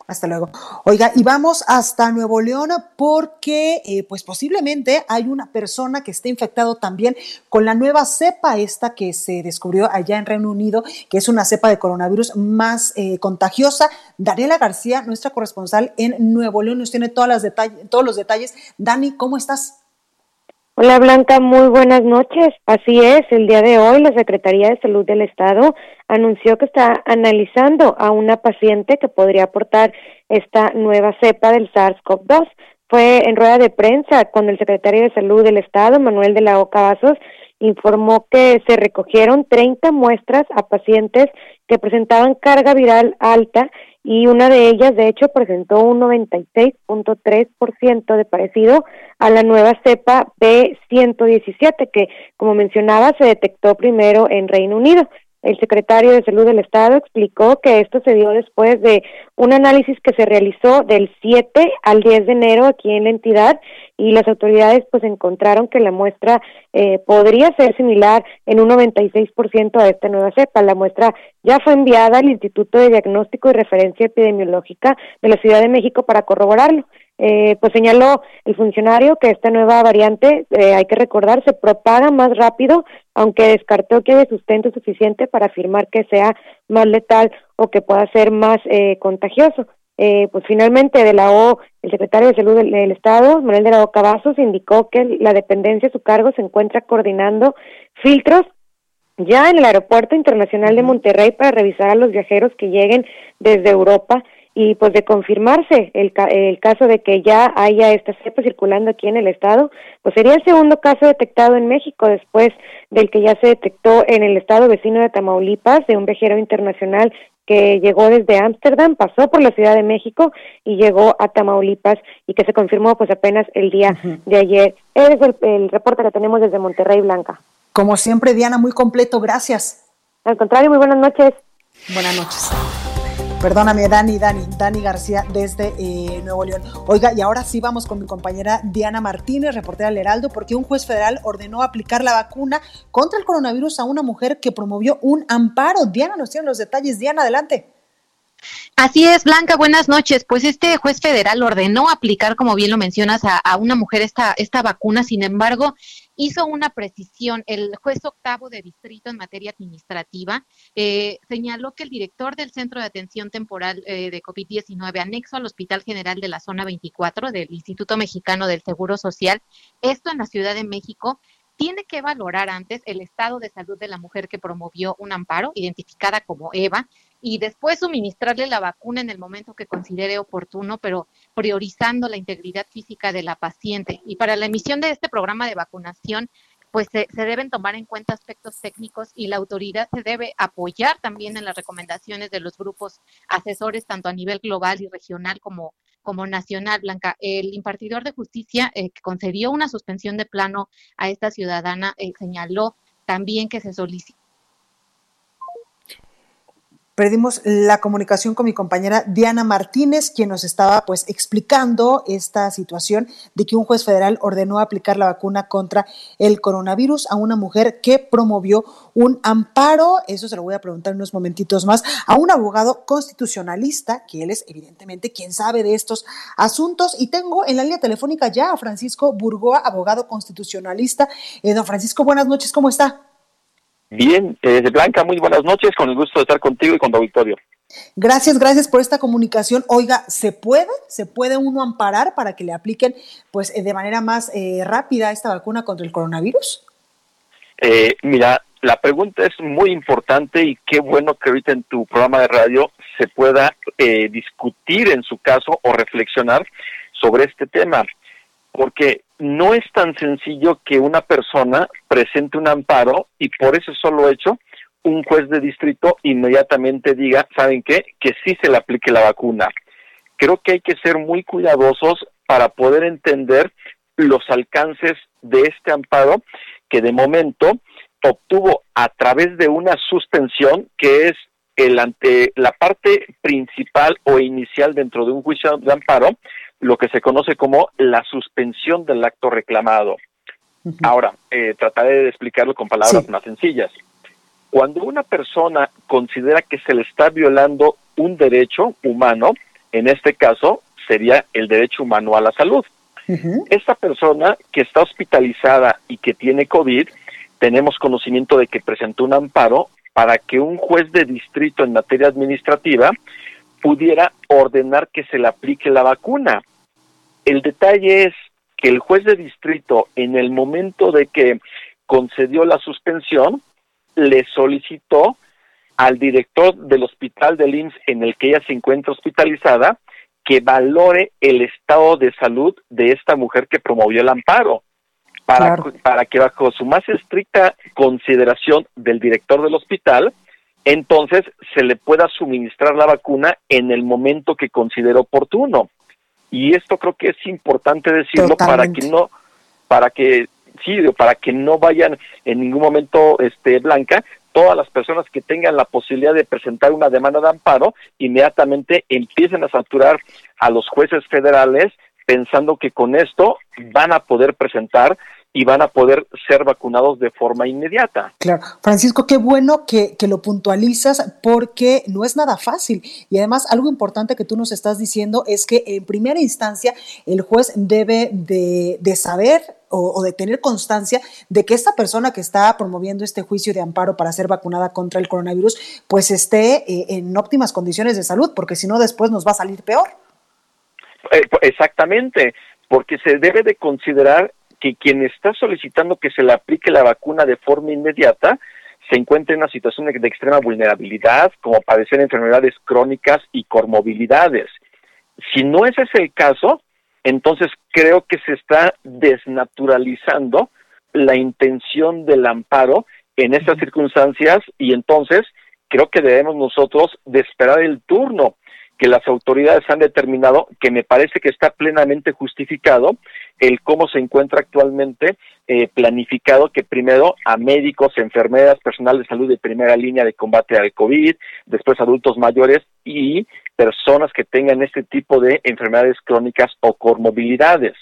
Hasta luego. Oiga, y vamos hasta Nuevo León porque eh, pues posiblemente hay una persona que esté infectado también con la nueva cepa, esta que se descubrió allá en Reino Unido, que es una cepa de coronavirus más eh, contagiosa. Daniela García, nuestra corresponsal en Nuevo León, nos tiene todas las todos los detalles. Dani, ¿cómo estás? Hola Blanca, muy buenas noches. Así es, el día de hoy la Secretaría de Salud del Estado anunció que está analizando a una paciente que podría aportar esta nueva cepa del SARS-CoV-2. Fue en rueda de prensa cuando el secretario de Salud del Estado, Manuel de la Oca Vasos, informó que se recogieron 30 muestras a pacientes que presentaban carga viral alta y una de ellas, de hecho, presentó un 96.3% de parecido a la nueva cepa B117, que, como mencionaba, se detectó primero en Reino Unido. El secretario de Salud del Estado explicó que esto se dio después de un análisis que se realizó del 7 al 10 de enero aquí en la entidad y las autoridades pues encontraron que la muestra eh, podría ser similar en un 96% a esta nueva cepa. La muestra ya fue enviada al Instituto de Diagnóstico y Referencia Epidemiológica de la Ciudad de México para corroborarlo. Eh, pues señaló el funcionario que esta nueva variante, eh, hay que recordar, se propaga más rápido, aunque descartó que haya sustento suficiente para afirmar que sea más letal o que pueda ser más eh, contagioso. Eh, pues finalmente de la O, el secretario de Salud del, Estado, Manuel de la O Cavazos, indicó que la dependencia a su cargo se encuentra coordinando filtros ya en el Aeropuerto Internacional de Monterrey para revisar a los viajeros que lleguen desde Europa y pues de confirmarse el, el caso de que ya haya esta cepa circulando aquí en el estado, pues sería el segundo caso detectado en México después del que ya se detectó en el estado vecino de Tamaulipas de un viajero internacional que llegó desde Ámsterdam, pasó por la Ciudad de México y llegó a Tamaulipas y que se confirmó pues apenas el día de ayer. Es el, el reporte que tenemos desde Monterrey Blanca. Como siempre, Diana, muy completo, gracias. Al contrario, muy buenas noches. Buenas noches. Perdóname, Dani, Dani, Dani García desde eh, Nuevo León. Oiga, y ahora sí vamos con mi compañera Diana Martínez, reportera del Heraldo, porque un juez federal ordenó aplicar la vacuna contra el coronavirus a una mujer que promovió un amparo. Diana nos tiene los detalles. Diana, adelante. Así es, Blanca, buenas noches. Pues este juez federal ordenó aplicar, como bien lo mencionas, a, a una mujer esta, esta vacuna. Sin embargo, hizo una precisión. El juez octavo de distrito en materia administrativa eh, señaló que el director del Centro de Atención Temporal eh, de COVID-19, anexo al Hospital General de la Zona 24 del Instituto Mexicano del Seguro Social, esto en la Ciudad de México, tiene que valorar antes el estado de salud de la mujer que promovió un amparo, identificada como Eva, y después suministrarle la vacuna en el momento que considere oportuno, pero priorizando la integridad física de la paciente. Y para la emisión de este programa de vacunación, pues se, deben tomar en cuenta aspectos técnicos y la autoridad se debe apoyar también en las recomendaciones de los grupos asesores, tanto a nivel global y regional como, como nacional, Blanca. El impartidor de justicia eh, que concedió una suspensión de plano a esta ciudadana eh, señaló también que se solicita perdimos la comunicación con mi compañera Diana Martínez, quien nos estaba pues explicando esta situación de que un juez federal ordenó aplicar la vacuna contra el coronavirus a una mujer que promovió un amparo, eso se lo voy a preguntar en unos momentitos más, a un abogado constitucionalista, que él es evidentemente quien sabe de estos asuntos. Y tengo en la línea telefónica ya a Francisco Burgoa, abogado constitucionalista. Eh, don Francisco, buenas noches, ¿cómo está? Bien, eh, Blanca, muy buenas noches, con el gusto de estar contigo y con tu auditorio. Gracias, gracias por esta comunicación. Oiga, ¿se puede? ¿Se puede uno amparar para que le apliquen pues eh, de manera más eh, rápida esta vacuna contra el coronavirus? Eh, mira, la pregunta es muy importante y qué bueno que ahorita en tu programa de radio se pueda discutir en su caso o reflexionar sobre este tema, porque no es tan sencillo que una persona presente un amparo y por ese solo hecho un juez de distrito inmediatamente diga, ¿saben qué? Que sí se le aplique la vacuna. Creo que hay que ser muy cuidadosos para poder entender los alcances de este amparo que de momento obtuvo a través de una suspensión que es el ante la parte principal o inicial dentro de un juicio de amparo lo que se conoce como la suspensión del acto reclamado. Ahora, eh, trataré de explicarlo con palabras más sencillas. Cuando una persona considera que se le está violando un derecho humano, en este caso sería el derecho humano a la salud. Esta persona que está hospitalizada y que tiene COVID, tenemos conocimiento de que presentó un amparo para que un juez de distrito en materia administrativa pudiera ordenar que se le aplique la vacuna. El detalle es que el juez de distrito, en el momento de que concedió la suspensión, le solicitó al director del hospital del IMSS en el que ella se encuentra hospitalizada que valore el estado de salud de esta mujer que promovió el amparo, para, para que bajo su más estricta consideración del director del hospital, entonces se le pueda suministrar la vacuna en el momento que considere oportuno. Y esto creo que es importante decirlo para que no, para que sí, para que no vayan en ningún momento, este Blanca, todas las personas que tengan la posibilidad de presentar una demanda de amparo inmediatamente empiecen a saturar a los jueces federales pensando que con esto van a poder presentar y van a poder ser vacunados de forma inmediata. Claro, Francisco, qué bueno que, lo puntualizas porque no es nada fácil. Y además, algo importante que tú nos estás diciendo es que en primera instancia el juez debe de, saber o, de tener constancia de que esta persona que está promoviendo este juicio de amparo para ser vacunada contra el coronavirus, pues esté eh, en óptimas condiciones de salud, porque si no después nos va a salir peor. Eh, exactamente, porque se debe de considerar que quien está solicitando que se le aplique la vacuna de forma inmediata se encuentra en una situación de, extrema vulnerabilidad, como padecer enfermedades crónicas y comorbilidades. Si no ese es el caso, entonces creo que se está desnaturalizando la intención del amparo en estas circunstancias y entonces creo que debemos nosotros de esperar el turno que las autoridades han determinado, que me parece que está plenamente justificado, el cómo se encuentra actualmente eh, planificado que primero a médicos, enfermeras, personal de salud de primera línea de combate al COVID, después adultos mayores y personas que tengan este tipo de enfermedades crónicas o comorbilidades.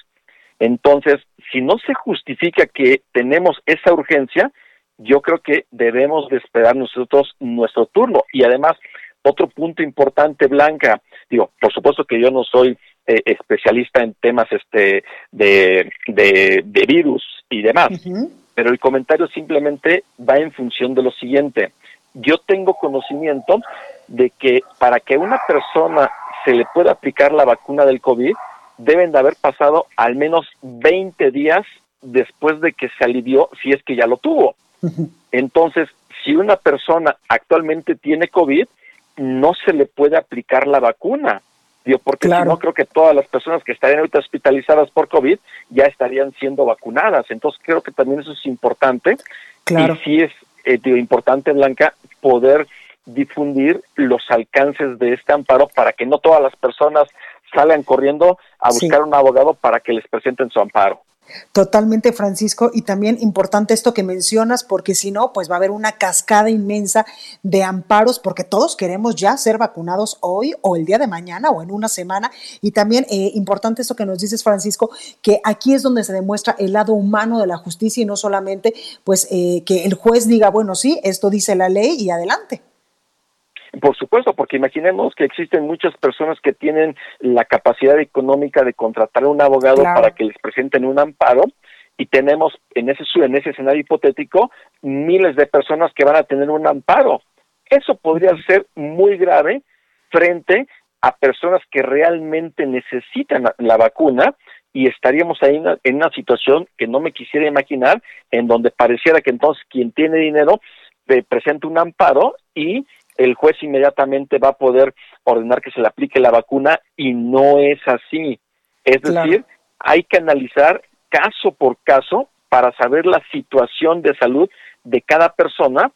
Entonces, si no se justifica que tenemos esa urgencia, yo creo que debemos de esperar nosotros nuestro turno. Y además, otro punto importante, Blanca, digo, por supuesto que yo no soy eh, especialista en temas este de, de, virus y demás, pero el comentario simplemente va en función de lo siguiente. Yo tengo conocimiento de que para que a una persona se le pueda aplicar la vacuna del COVID, deben de haber pasado al menos 20 días después de que se alivió, si es que ya lo tuvo. Entonces, si una persona actualmente tiene COVID, no se le puede aplicar la vacuna. Digo, porque si no, creo que todas las personas que estarían ahorita hospitalizadas por COVID ya estarían siendo vacunadas. Entonces, creo que también eso es importante. Claro. Y sí es eh, importante, Blanca, poder difundir los alcances de este amparo para que no todas las personas salgan corriendo a buscar un abogado para que les presenten su amparo. Totalmente, Francisco, y también importante esto que mencionas, porque si no, pues va a haber una cascada inmensa de amparos, porque todos queremos ya ser vacunados hoy o el día de mañana o en una semana. Y también eh, importante esto que nos dices, Francisco, que aquí es donde se demuestra el lado humano de la justicia y no solamente, pues, eh, que el juez diga, bueno, sí, esto dice la ley y adelante. Por supuesto, porque imaginemos que existen muchas personas que tienen la capacidad económica de contratar a un abogado para que les presenten un amparo y tenemos en ese, en ese escenario hipotético miles de personas que van a tener un amparo. Eso podría ser muy grave frente a personas que realmente necesitan la vacuna y estaríamos ahí en una situación que no me quisiera imaginar, en donde pareciera que entonces quien tiene dinero presenta un amparo y el juez inmediatamente va a poder ordenar que se le aplique la vacuna y no es así. Es decir, hay que analizar caso por caso para saber la situación de salud de cada persona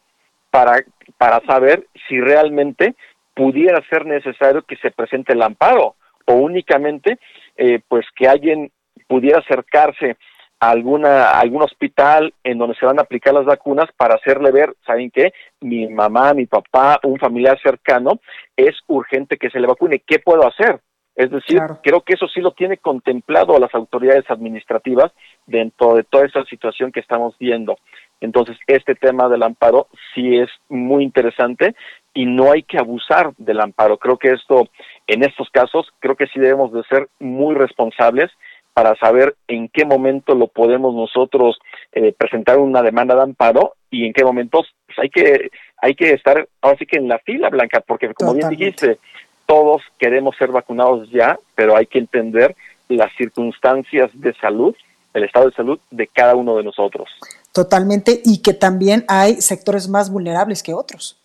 para, para saber si realmente pudiera ser necesario que se presente el amparo o únicamente eh, pues que alguien pudiera acercarse alguna, algún hospital en donde se van a aplicar las vacunas para hacerle ver, ¿saben qué? Mi mamá, mi papá, un familiar cercano, es urgente que se le vacune. ¿Qué puedo hacer? Es decir, creo que eso sí lo tiene contemplado a las autoridades administrativas dentro de toda esa situación que estamos viendo. Entonces, este tema del amparo sí es muy interesante y no hay que abusar del amparo. Creo que esto, en estos casos, creo que sí debemos de ser muy responsables para saber en qué momento lo podemos nosotros eh, presentar una demanda de amparo y en qué momentos pues, hay que hay que estar así que en la fila blanca porque como bien dijiste todos queremos ser vacunados ya pero hay que entender las circunstancias de salud el estado de salud de cada uno de nosotros. Totalmente y que también hay sectores más vulnerables que otros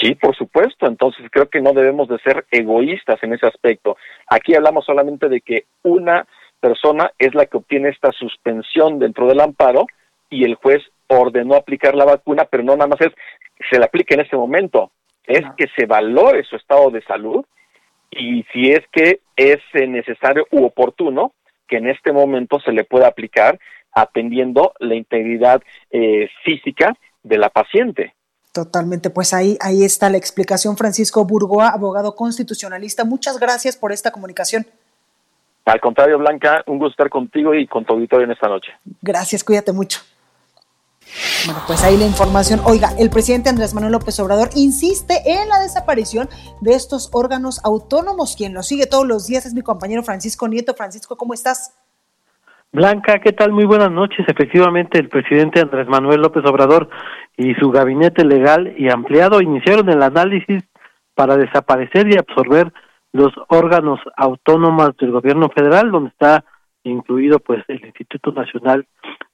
Sí, por supuesto. Entonces creo que no debemos de ser egoístas en ese aspecto. Aquí hablamos solamente de que una persona es la que obtiene esta suspensión dentro del amparo y el juez ordenó aplicar la vacuna, pero no nada más es que se le aplique en ese momento, es que se valore su estado de salud y si es que es necesario u oportuno que en este momento se le pueda aplicar atendiendo la integridad eh, física de la paciente. Totalmente, pues ahí, ahí está la explicación. Francisco Burgoa, abogado constitucionalista, muchas gracias por esta comunicación. Al contrario, Blanca, un gusto estar contigo y con tu auditorio en esta noche. Gracias, cuídate mucho. Bueno, pues ahí la información. Oiga, el presidente Andrés Manuel López Obrador insiste en la desaparición de estos órganos autónomos. Quien lo sigue todos los días es mi compañero Francisco Nieto. Francisco, ¿cómo estás? Blanca, ¿qué tal? Muy buenas noches. Efectivamente, el presidente Andrés Manuel López Obrador y su gabinete legal y ampliado iniciaron el análisis para desaparecer y absorber los órganos autónomos del gobierno federal, donde está incluido pues el Instituto Nacional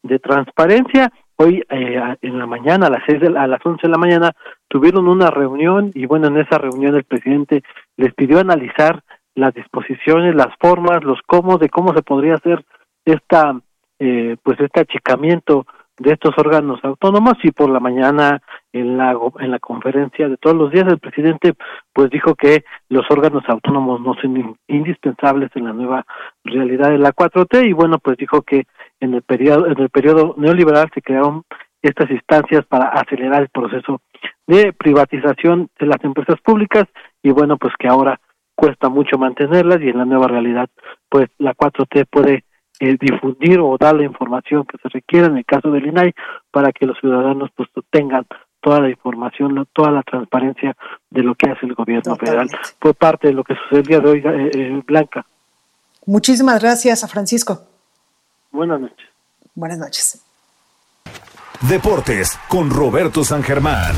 de Transparencia. Hoy eh, en la mañana, a las seis a las once de la mañana, tuvieron una reunión y bueno, en esa reunión el presidente les pidió analizar las disposiciones, las formas, los cómo de cómo se podría hacer esta eh, pues este achicamiento de estos órganos autónomos y por la mañana en la en la conferencia de todos los días el presidente pues dijo que los órganos autónomos no son indispensables en la nueva realidad de la 4T y bueno pues dijo que en el periodo en el periodo neoliberal se crearon estas instancias para acelerar el proceso de privatización de las empresas públicas y bueno pues que ahora cuesta mucho mantenerlas y en la nueva realidad pues la 4T puede eh, difundir o dar la información que se requiera en el caso del INAI para que los ciudadanos pues tengan toda la información, toda la transparencia de lo que hace el gobierno federal. Fue parte de lo que sucedió el día de hoy, eh, eh, Blanca. Muchísimas gracias a Francisco. Buenas noches. Buenas noches. Deportes con Roberto San Germán.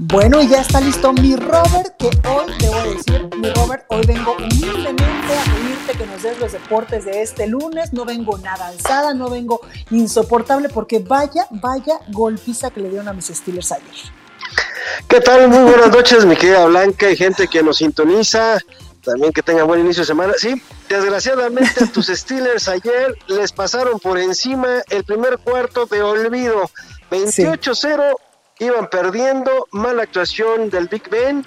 Bueno, y ya está listo mi Robert, que hoy te voy a decir, mi Robert, hoy vengo humildemente a que nos des los deportes de este lunes. No vengo nada alzada, no vengo insoportable, porque vaya, vaya golpiza que le dieron a mis Steelers ayer. ¿Qué tal? Muy buenas noches, mi querida Blanca y gente que nos sintoniza. También que tengan buen inicio de semana. Sí, desgraciadamente a tus Steelers ayer les pasaron por encima el primer cuarto de olvido. 28-0 iban perdiendo, mala actuación del Big Ben.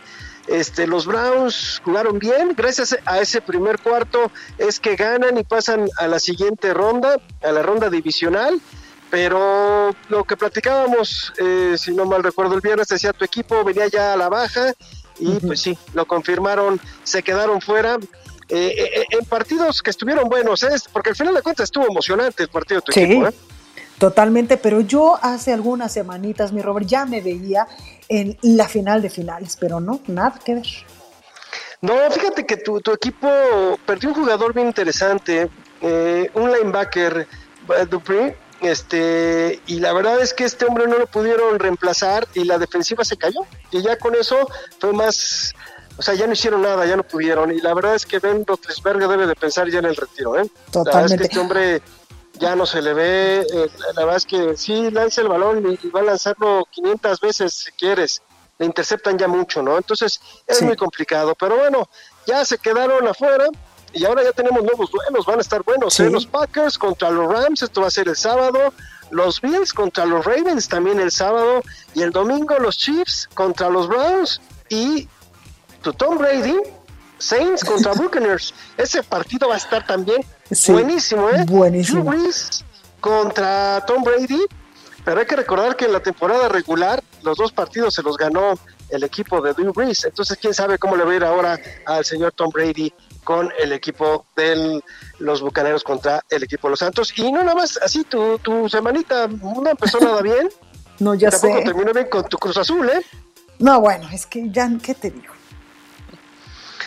Este, los Browns jugaron bien, gracias a ese primer cuarto es que ganan y pasan a la siguiente ronda, a la ronda divisional. Pero lo que platicábamos, eh, si no mal recuerdo el viernes, decía tu equipo venía ya a la baja y pues sí, lo confirmaron, se quedaron fuera. Eh, eh, en partidos que estuvieron buenos, porque al final de cuentas estuvo emocionante el partido de tu equipo. Totalmente, pero yo hace algunas semanitas, mi Robert, ya me veía en la final de finales, pero no, nada que ver. No, fíjate que tu, tu equipo perdió un jugador bien interesante, un linebacker, Dupree, este, y la verdad es que este hombre no lo pudieron reemplazar y la defensiva se cayó. Y ya con eso fue más, o sea, ya no hicieron nada, ya no pudieron. Y la verdad es que Ben Roethlisberger debe de pensar ya en el retiro, ¿eh? Totalmente. La verdad es que este hombre ya no se le ve, eh, la verdad es que sí lanza el balón y, va a lanzarlo 500 veces si quieres. Le interceptan ya mucho, ¿no? Entonces es muy complicado. Pero bueno, ya se quedaron afuera y ahora ya tenemos nuevos duelos, van a estar buenos. ¿eh? Los Packers contra los Rams, esto va a ser el sábado. Los Bills contra los Ravens también el sábado. Y el domingo los Chiefs contra los Browns. Y tu Tom Brady, Saints contra Buccaneers. Ese partido va a estar también buenísimo, ¿eh? Buenísimo. contra Tom Brady. Pero hay que recordar que en la temporada regular los dos partidos se los ganó el equipo de Drew Brees. Entonces, quién sabe cómo le va a ir ahora al señor Tom Brady con el equipo de los Bucaneros contra el equipo de los Santos. Y no nada más, así tu, tu semanita no empezó nada bien. no, ya Tampoco sé. terminó bien con tu Cruz Azul, ¿eh? No, bueno, es que ya, ¿qué te digo?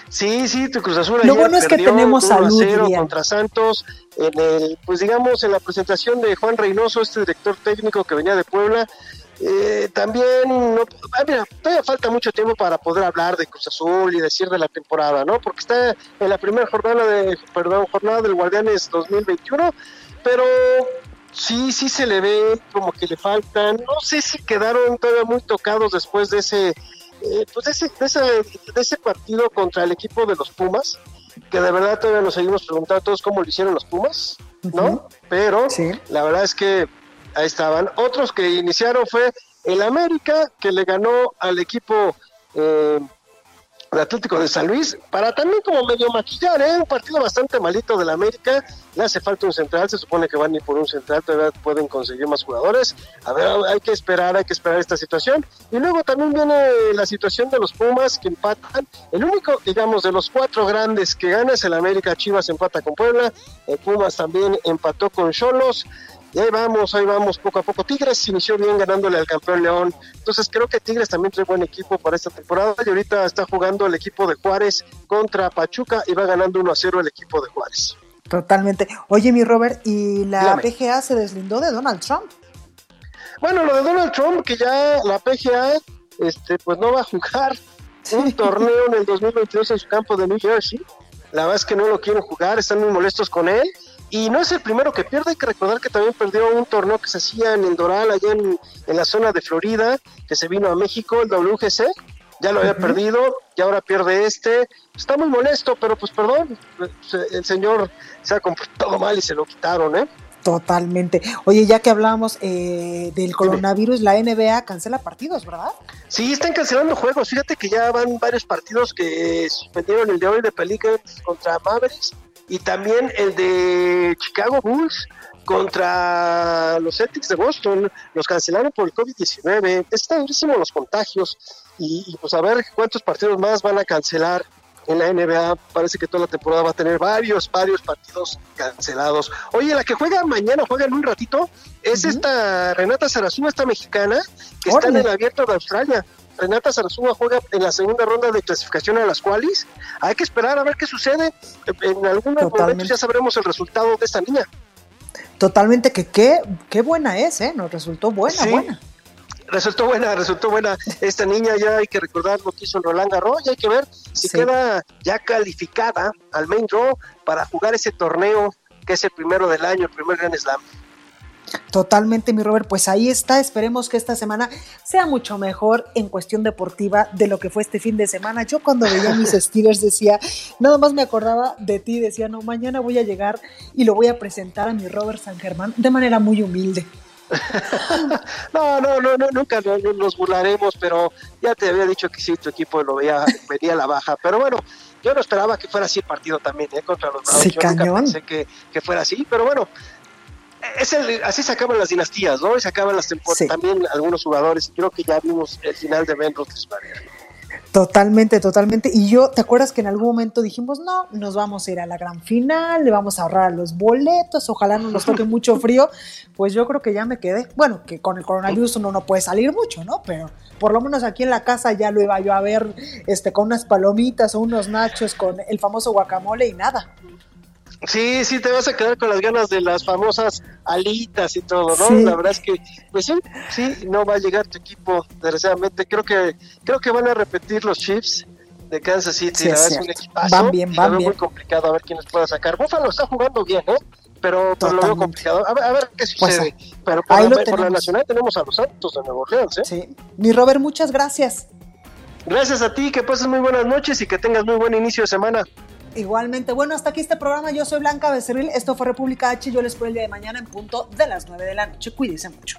Sí, sí, tu Cruz Azul. Lo bueno es que tenemos salud. contra Santos en el, pues digamos, en la presentación de Juan Reynoso, este director técnico que venía de Puebla, eh, también, no, ah, mira, todavía falta mucho tiempo para poder hablar de Cruz Azul y decir de la temporada, ¿no? Porque está en la primera jornada de, perdón, jornada del Guardianes 2021, pero sí, sí se le ve como que le faltan, no sé si quedaron todavía muy tocados después de ese, eh, pues de ese, de ese, de ese partido contra el equipo de los Pumas, que de verdad todavía nos seguimos preguntando todos cómo lo hicieron los Pumas, ¿no? Pero la verdad es que ahí estaban. Otros que iniciaron fue el América, que le ganó al equipo eh, Atlético de San Luis, para también como medio maquillar, ¿eh? un partido bastante malito del América, le hace falta un central, se supone que van a ir por un central, todavía pueden conseguir más jugadores, a ver, hay que esperar, hay que esperar esta situación, y luego también viene la situación de los Pumas que empatan, el único, digamos, de los cuatro grandes que gana es el América, Chivas empata con Puebla, el Pumas también empató con Cholos, y ahí vamos, ahí vamos, poco a poco. Tigres inició bien ganándole al campeón León. Entonces creo que Tigres también trae buen equipo para esta temporada. Y ahorita está jugando el equipo de Juárez contra Pachuca y va ganando 1 a 0 el equipo de Juárez. Totalmente. Oye, mi Robert, ¿y la PGA se deslindó de Donald Trump? Bueno, lo de Donald Trump, que ya la PGA este, pues no va a jugar un torneo en el 2022 en su campo de New Jersey. La verdad es que no lo quieren jugar, están muy molestos con él y no es el primero que pierde, hay que recordar que también perdió un torneo que se hacía en el Doral, allá en, la zona de Florida, que se vino a México, el WGC, ya lo había perdido y ahora pierde este. Está muy molesto, pero pues perdón, el señor se ha comportado mal y se lo quitaron, ¿eh? Totalmente. Oye, ya que hablamos eh, del coronavirus, la NBA cancela partidos, ¿verdad? Sí, están cancelando juegos. Fíjate que ya van varios partidos que suspendieron el de hoy de Pelicans contra Mavericks y también el de Chicago Bulls contra los Celtics de Boston. Los cancelaron por el COVID-19. Están durísimos los contagios y, pues a ver cuántos partidos más van a cancelar en la NBA. Parece que toda la temporada va a tener varios, varios partidos cancelados. Oye, la que juega mañana, juega en un ratito, es esta Renata Sarazúa, esta mexicana, que está en el abierto de Australia. Renata Sarazúa juega en la segunda ronda de clasificación a las cuales hay que esperar a ver qué sucede. En algún momento ya sabremos el resultado de esta niña. Totalmente, que qué, qué buena es, ¿eh? Nos resultó buena, buena. Resultó buena, resultó buena. Esta niña ya hay que recordar lo que hizo en Roland Garros y hay que ver si queda ya calificada al main draw para jugar ese torneo que es el primero del año, el primer Grand Slam. Totalmente, mi Robert. Pues ahí está. Esperemos que esta semana sea mucho mejor en cuestión deportiva de lo que fue este fin de semana. Yo cuando veía mis Steelers decía, nada más me acordaba de ti, decía, no, mañana voy a llegar y lo voy a presentar a mi Robert San Germán de manera muy humilde. no, no, no, no, nunca nos burlaremos, pero ya te había dicho que sí, tu equipo lo veía, venía a la baja. Pero bueno, yo no esperaba que fuera así el partido también, ¿eh? Contra los Bravos. yo nunca pensé que, que, fuera así, pero bueno, es el, así se acaban las dinastías, ¿no? Y se acaban las temporadas. También algunos jugadores, creo que ya vimos el final de Ben Roethlisberger. Totalmente, totalmente. Y yo, ¿te acuerdas que en algún momento dijimos, no, nos vamos a ir a la gran final, le vamos a ahorrar los boletos, ojalá no nos toque mucho frío? Pues yo creo que ya me quedé. Bueno, que con el coronavirus uno no puede salir mucho, ¿no? Pero por lo menos aquí en la casa ya lo iba yo a ver este, con unas palomitas o unos nachos con el famoso guacamole y nada. Sí, sí, te vas a quedar con las ganas de las famosas alitas y todo, ¿no? La verdad es que, pues sí, sí, no va a llegar tu equipo, desgraciadamente. Creo que, creo que van a repetir los Chiefs de Kansas City. la verdad es, un equipazo. Van bien, van bien. muy complicado a ver quiénes pueda sacar. Buffalo está jugando bien, ¿eh? Pero, lo veo complicado. A ver, a ver qué pues, sucede. pero por, la, por la, Nacional tenemos a los Santos de Nuevo Orleans, ¿eh? Sí. Mi Robert, muchas gracias. Gracias a ti, que pases muy buenas noches y que tengas muy buen inicio de semana. Igualmente, bueno, hasta aquí este programa. Yo soy Blanca Becerril. Esto fue República H. Yo les espero el día de mañana en punto de las 9 de la noche. Cuídense mucho.